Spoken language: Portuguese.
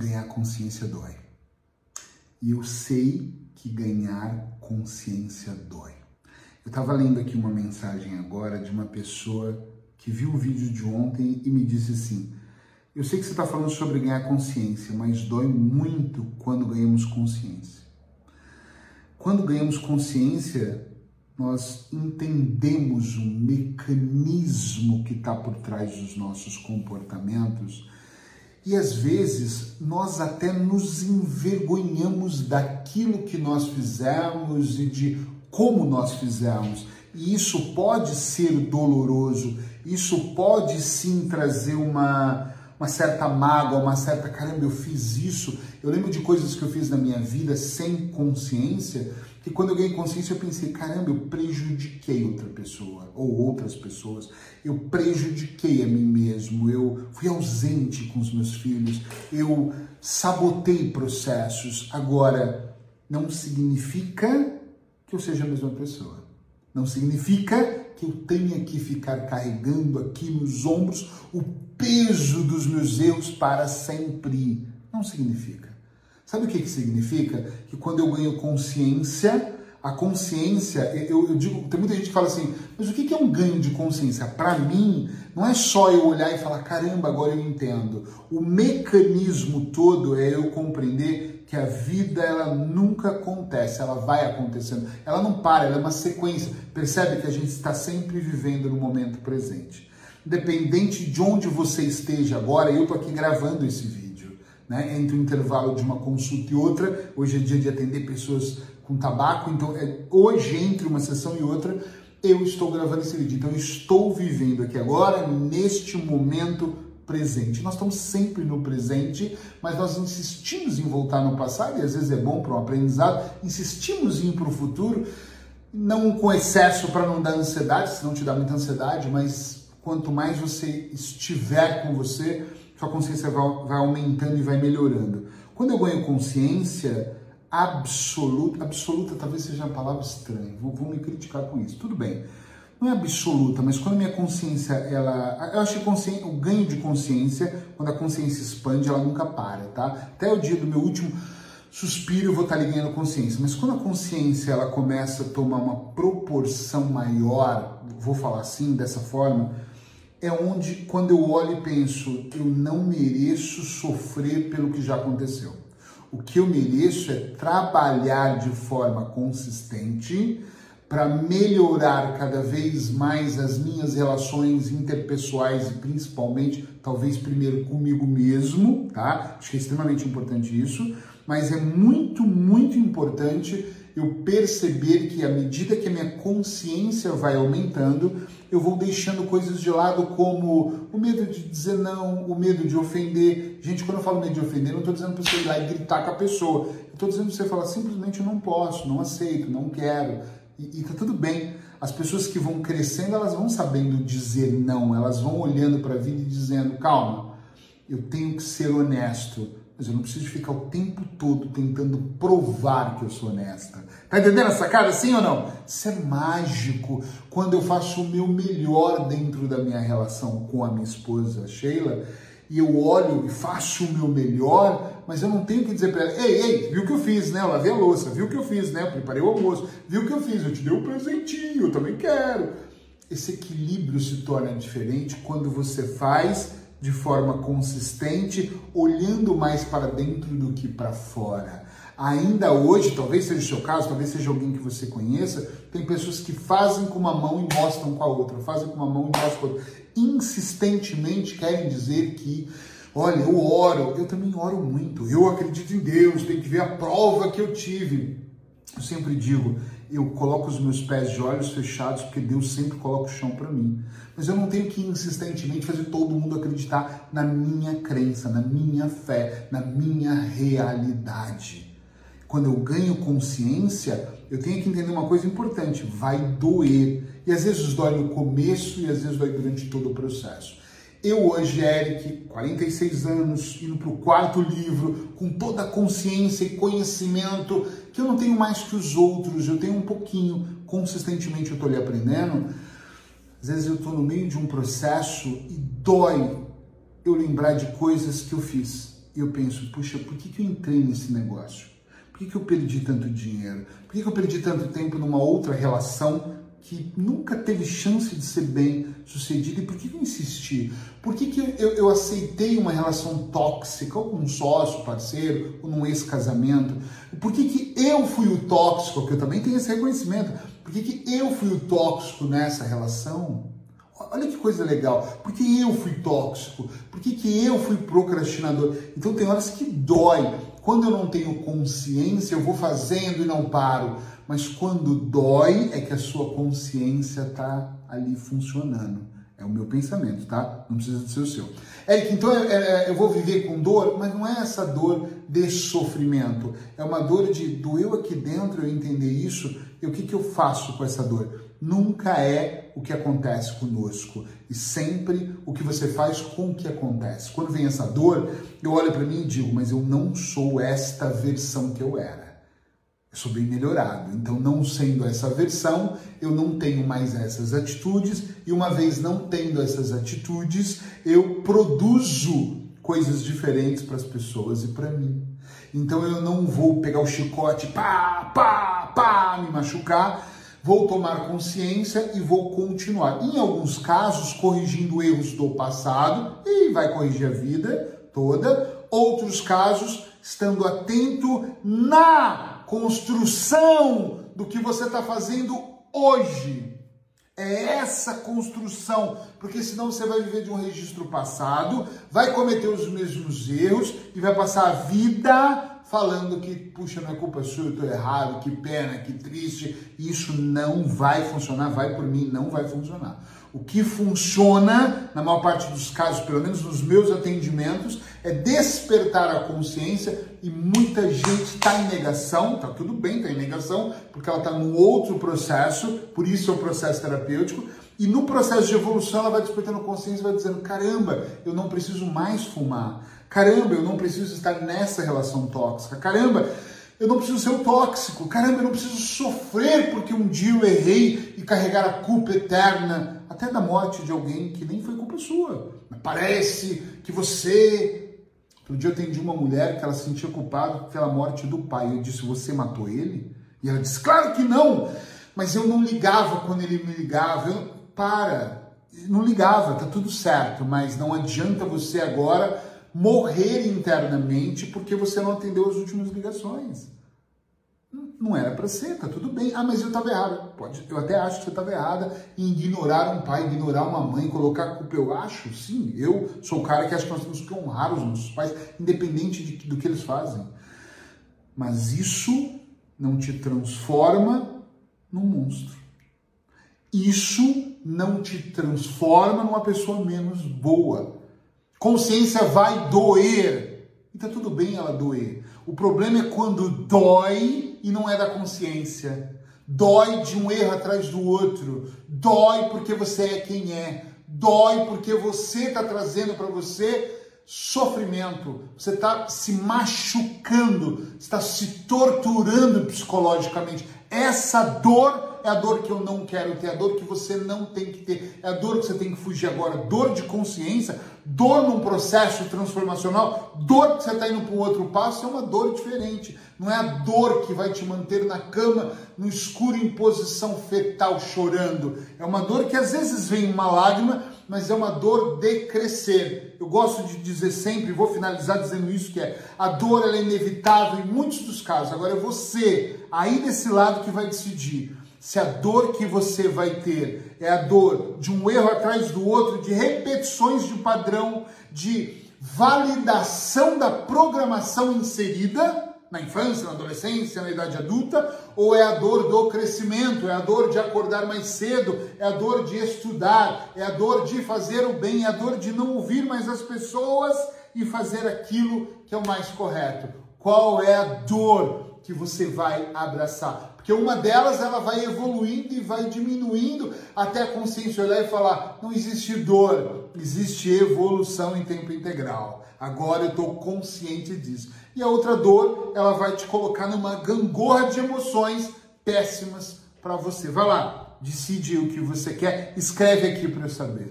ganhar consciência dói. E eu sei que ganhar consciência dói. Eu estava lendo aqui uma mensagem agora de uma pessoa que viu o vídeo de ontem e me disse assim: Eu sei que você está falando sobre ganhar consciência, mas dói muito quando ganhamos consciência. Quando ganhamos consciência, nós entendemos o mecanismo que está por trás dos nossos comportamentos e às vezes nós até nos envergonhamos daquilo que nós fizemos e de como nós fizemos. E isso pode ser doloroso, isso pode sim trazer uma, uma certa mágoa, uma certa caramba, eu fiz isso. Eu lembro de coisas que eu fiz na minha vida sem consciência que quando eu ganhei consciência eu pensei, caramba, eu prejudiquei outra pessoa ou outras pessoas, eu prejudiquei a mim mesmo, eu fui ausente com os meus filhos, eu sabotei processos. Agora, não significa que eu seja a mesma pessoa. Não significa que eu tenha que ficar carregando aqui nos ombros o peso dos meus erros para sempre. Não significa. Sabe o que, que significa? Que quando eu ganho consciência, a consciência, eu, eu, digo, tem muita gente que fala assim, mas o que é um ganho de consciência? Para mim, não é só eu olhar e falar, caramba, agora eu entendo. O mecanismo todo é eu compreender que a vida ela nunca acontece, ela vai acontecendo, ela não para, ela é uma sequência. Percebe que a gente está sempre vivendo no momento presente. Independente de onde você esteja agora, eu estou aqui gravando esse vídeo né, entre o intervalo de uma consulta e outra. Hoje é dia de atender pessoas com tabaco, então é, hoje, entre uma sessão e outra, eu estou gravando esse vídeo. Então, estou vivendo aqui agora, neste momento presente. Nós estamos sempre no presente, mas nós insistimos em voltar no passado, e às vezes é bom para um aprendizado, insistimos em ir para o futuro, não com excesso para não dar ansiedade, se não te dá muita ansiedade, mas quanto mais você estiver com você, sua consciência vai, aumentando e vai melhorando. Quando eu ganho consciência absoluta, absoluta talvez seja uma palavra estranha, vou, me criticar com isso, tudo bem. Não é absoluta, mas quando minha consciência, ela. Eu acho que o ganho de consciência, quando a consciência expande, ela nunca para, tá? Até o dia do meu último suspiro eu vou estar ali ganhando consciência. Mas quando a consciência ela começa a tomar uma proporção maior, vou falar assim, dessa forma, é onde, quando eu olho e penso, eu não mereço sofrer pelo que já aconteceu. O que eu mereço é trabalhar de forma consistente para melhorar cada vez mais as minhas relações interpessoais e principalmente, talvez primeiro comigo mesmo, tá? Acho que é extremamente importante isso, mas é muito, muito importante eu perceber que à medida que a minha consciência vai aumentando, eu vou deixando coisas de lado como o medo de dizer não, o medo de ofender. Gente, quando eu falo medo de ofender, não estou dizendo para você ir lá e gritar com a pessoa. Estou dizendo para você falar simplesmente não posso, não aceito, não quero. E, e tá tudo bem. As pessoas que vão crescendo, elas vão sabendo dizer não, elas vão olhando para a vida e dizendo, calma, eu tenho que ser honesto mas eu não preciso ficar o tempo todo tentando provar que eu sou honesta. Tá entendendo essa cara, sim ou não? Isso é mágico quando eu faço o meu melhor dentro da minha relação com a minha esposa Sheila e eu olho e faço o meu melhor, mas eu não tenho que dizer para ela: ei, ei, viu o que eu fiz, né? Eu lavei a louça, viu o que eu fiz, né? Eu preparei o almoço, viu o que eu fiz, eu te dei um presentinho, eu também quero. Esse equilíbrio se torna diferente quando você faz de forma consistente, olhando mais para dentro do que para fora. Ainda hoje, talvez seja o seu caso, talvez seja alguém que você conheça, tem pessoas que fazem com uma mão e mostram com a outra, fazem com uma mão e mostram com a outra. Insistentemente querem dizer que, olha, eu oro, eu também oro muito, eu acredito em Deus, tem que ver a prova que eu tive. Eu sempre digo, eu coloco os meus pés de olhos fechados porque Deus sempre coloca o chão para mim. Mas eu não tenho que insistentemente fazer todo mundo acreditar na minha crença, na minha fé, na minha realidade. Quando eu ganho consciência, eu tenho que entender uma coisa importante: vai doer. E às vezes dói no começo e às vezes dói durante todo o processo. Eu hoje, Eric, 46 anos, indo para o quarto livro, com toda a consciência e conhecimento, que eu não tenho mais que os outros, eu tenho um pouquinho, consistentemente eu estou ali aprendendo. Às vezes eu estou no meio de um processo e dói eu lembrar de coisas que eu fiz. e eu penso, puxa, por que, que eu entrei nesse negócio? Por que, que eu perdi tanto dinheiro? Por que, que eu perdi tanto tempo numa outra relação que nunca teve chance de ser bem sucedida e por que eu insisti? Por que, que eu, eu aceitei uma relação tóxica, com um sócio, parceiro, ou num ex-casamento? Por que, que eu fui o tóxico? Porque eu também tenho esse reconhecimento. Por que, que eu fui o tóxico nessa relação? Olha que coisa legal. Por que eu fui tóxico? Por que, que eu fui procrastinador? Então tem horas que dói. Quando eu não tenho consciência, eu vou fazendo e não paro mas quando dói é que a sua consciência está ali funcionando. É o meu pensamento, tá? Não precisa ser o seu. Eric, então é, é, eu vou viver com dor, mas não é essa dor de sofrimento. É uma dor de doeu aqui dentro eu entender isso e o que, que eu faço com essa dor. Nunca é o que acontece conosco e sempre o que você faz com o que acontece. Quando vem essa dor, eu olho para mim e digo, mas eu não sou esta versão que eu era. Eu sou bem melhorado. Então, não sendo essa versão, eu não tenho mais essas atitudes, e uma vez não tendo essas atitudes, eu produzo coisas diferentes para as pessoas e para mim. Então, eu não vou pegar o chicote, pá, pá, pá, me machucar. Vou tomar consciência e vou continuar. Em alguns casos, corrigindo erros do passado, e vai corrigir a vida toda. Outros casos, estando atento na construção do que você está fazendo hoje. É essa construção, porque senão você vai viver de um registro passado, vai cometer os mesmos erros e vai passar a vida falando que, puxa, não é culpa sua, eu estou errado, que pena, que triste. Isso não vai funcionar, vai por mim, não vai funcionar. O que funciona, na maior parte dos casos, pelo menos nos meus atendimentos, é despertar a consciência e muita gente está em negação, está tudo bem, está em negação, porque ela está num outro processo, por isso é o processo terapêutico, e no processo de evolução ela vai despertando consciência e vai dizendo: caramba, eu não preciso mais fumar, caramba, eu não preciso estar nessa relação tóxica, caramba, eu não preciso ser o tóxico. Caramba, eu não preciso sofrer porque um dia eu errei e carregar a culpa eterna, até da morte de alguém que nem foi culpa sua. Parece que você. Outro dia eu atendi uma mulher que ela se sentia culpada pela morte do pai. Eu disse: Você matou ele? E ela disse: Claro que não! Mas eu não ligava quando ele me ligava. Eu, para! Não ligava, tá tudo certo, mas não adianta você agora morrer internamente porque você não atendeu as últimas ligações. Não era para ser, tá tudo bem. Ah, mas eu estava errada. Pode, eu até acho que você estava errada em ignorar um pai, ignorar uma mãe, colocar culpa. Eu acho, sim. Eu sou o cara que acha que nós temos que honrar os nossos pais, independente de, do que eles fazem. Mas isso não te transforma num monstro. Isso não te transforma numa pessoa menos boa. Consciência vai doer. E tá tudo bem ela doer. O problema é quando dói e não é da consciência. Dói de um erro atrás do outro. Dói porque você é quem é. Dói porque você está trazendo para você sofrimento. Você está se machucando, está se torturando psicologicamente. Essa dor é a dor que eu não quero ter, é a dor que você não tem que ter, é a dor que você tem que fugir agora, dor de consciência, dor num processo transformacional, dor que você está indo para o outro passo, é uma dor diferente. Não é a dor que vai te manter na cama, no escuro, em posição fetal, chorando. É uma dor que às vezes vem uma lágrima, mas é uma dor de crescer. Eu gosto de dizer sempre, vou finalizar dizendo isso, que é a dor é inevitável em muitos dos casos. Agora é você, aí desse lado, que vai decidir se a dor que você vai ter é a dor de um erro atrás do outro, de repetições de padrão, de validação da programação inserida na infância, na adolescência, na idade adulta, ou é a dor do crescimento, é a dor de acordar mais cedo, é a dor de estudar, é a dor de fazer o bem, é a dor de não ouvir mais as pessoas e fazer aquilo que é o mais correto. Qual é a dor que você vai abraçar? Porque uma delas ela vai evoluindo e vai diminuindo até a consciência olhar e falar: não existe dor, existe evolução em tempo integral. Agora eu estou consciente disso. E a outra dor, ela vai te colocar numa gangorra de emoções péssimas para você. Vai lá, decide o que você quer, escreve aqui para eu saber.